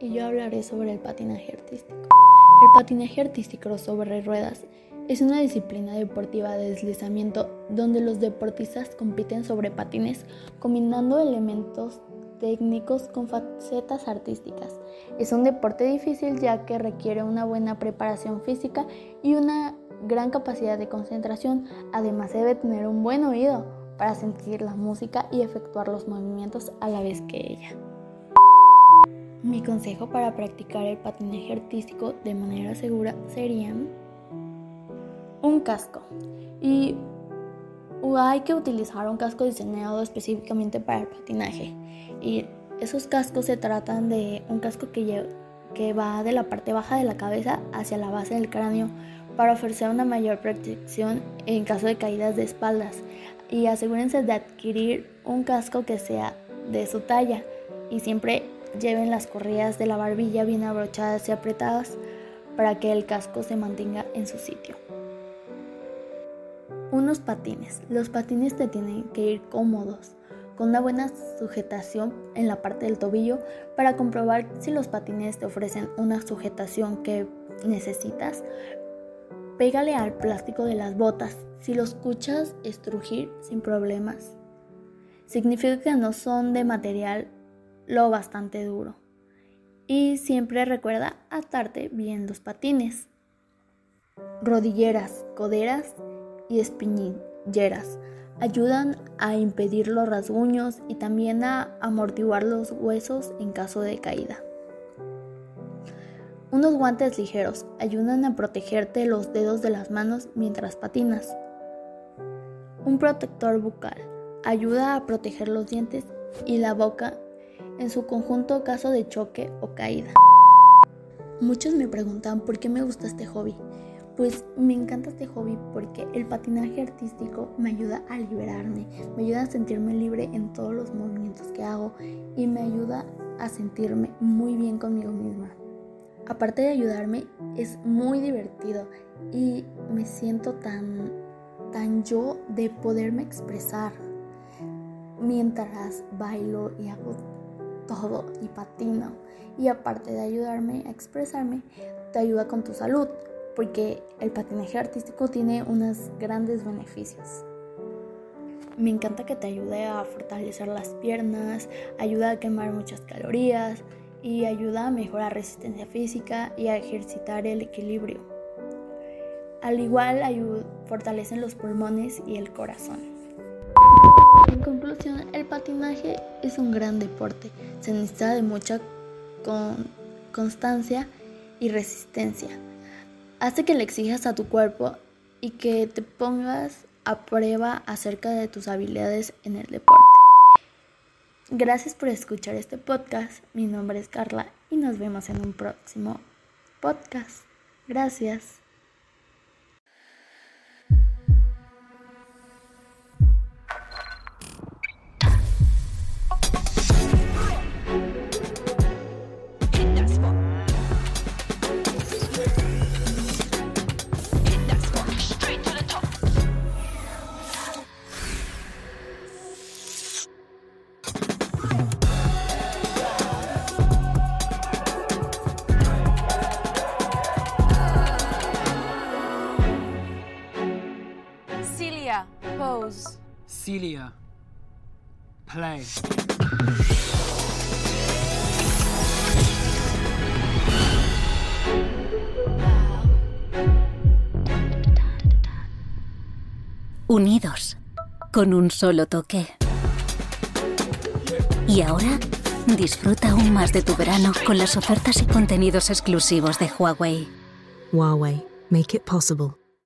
y yo hablaré sobre el patinaje artístico. El patinaje artístico sobre ruedas es una disciplina deportiva de deslizamiento donde los deportistas compiten sobre patines combinando elementos técnicos con facetas artísticas. Es un deporte difícil ya que requiere una buena preparación física y una gran capacidad de concentración. Además debe tener un buen oído para sentir la música y efectuar los movimientos a la vez que ella. Mi consejo para practicar el patinaje artístico de manera segura sería un casco. Y hay que utilizar un casco diseñado específicamente para el patinaje. Y esos cascos se tratan de un casco que, que va de la parte baja de la cabeza hacia la base del cráneo para ofrecer una mayor protección en caso de caídas de espaldas. Y asegúrense de adquirir un casco que sea de su talla y siempre lleven las correas de la barbilla bien abrochadas y apretadas para que el casco se mantenga en su sitio. Unos patines. Los patines te tienen que ir cómodos, con una buena sujetación en la parte del tobillo para comprobar si los patines te ofrecen una sujetación que necesitas. Pégale al plástico de las botas. Si lo escuchas estrujir sin problemas, significa que no son de material lo bastante duro. Y siempre recuerda atarte bien los patines. Rodilleras, coderas y espinilleras. Ayudan a impedir los rasguños y también a amortiguar los huesos en caso de caída. Unos guantes ligeros ayudan a protegerte los dedos de las manos mientras patinas. Un protector bucal ayuda a proteger los dientes y la boca en su conjunto caso de choque o caída. Muchos me preguntan por qué me gusta este hobby. Pues me encanta este hobby porque el patinaje artístico me ayuda a liberarme, me ayuda a sentirme libre en todos los movimientos que hago y me ayuda a sentirme muy bien conmigo misma. Aparte de ayudarme, es muy divertido y me siento tan, tan yo de poderme expresar mientras bailo y hago todo y patino. Y aparte de ayudarme a expresarme, te ayuda con tu salud porque el patinaje artístico tiene unos grandes beneficios. Me encanta que te ayude a fortalecer las piernas, ayuda a quemar muchas calorías y ayuda a mejorar resistencia física y a ejercitar el equilibrio. Al igual fortalecen los pulmones y el corazón. En conclusión, patinaje es un gran deporte. Se necesita de mucha constancia y resistencia Hace que le exijas a tu cuerpo y que te pongas a prueba acerca de tus habilidades en el deporte. Gracias por escuchar este podcast. Mi nombre es Carla y nos vemos en un próximo podcast. Gracias. Play. Unidos, con un solo toque. Y ahora, disfruta aún más de tu verano con las ofertas y contenidos exclusivos de Huawei. Huawei, make it possible.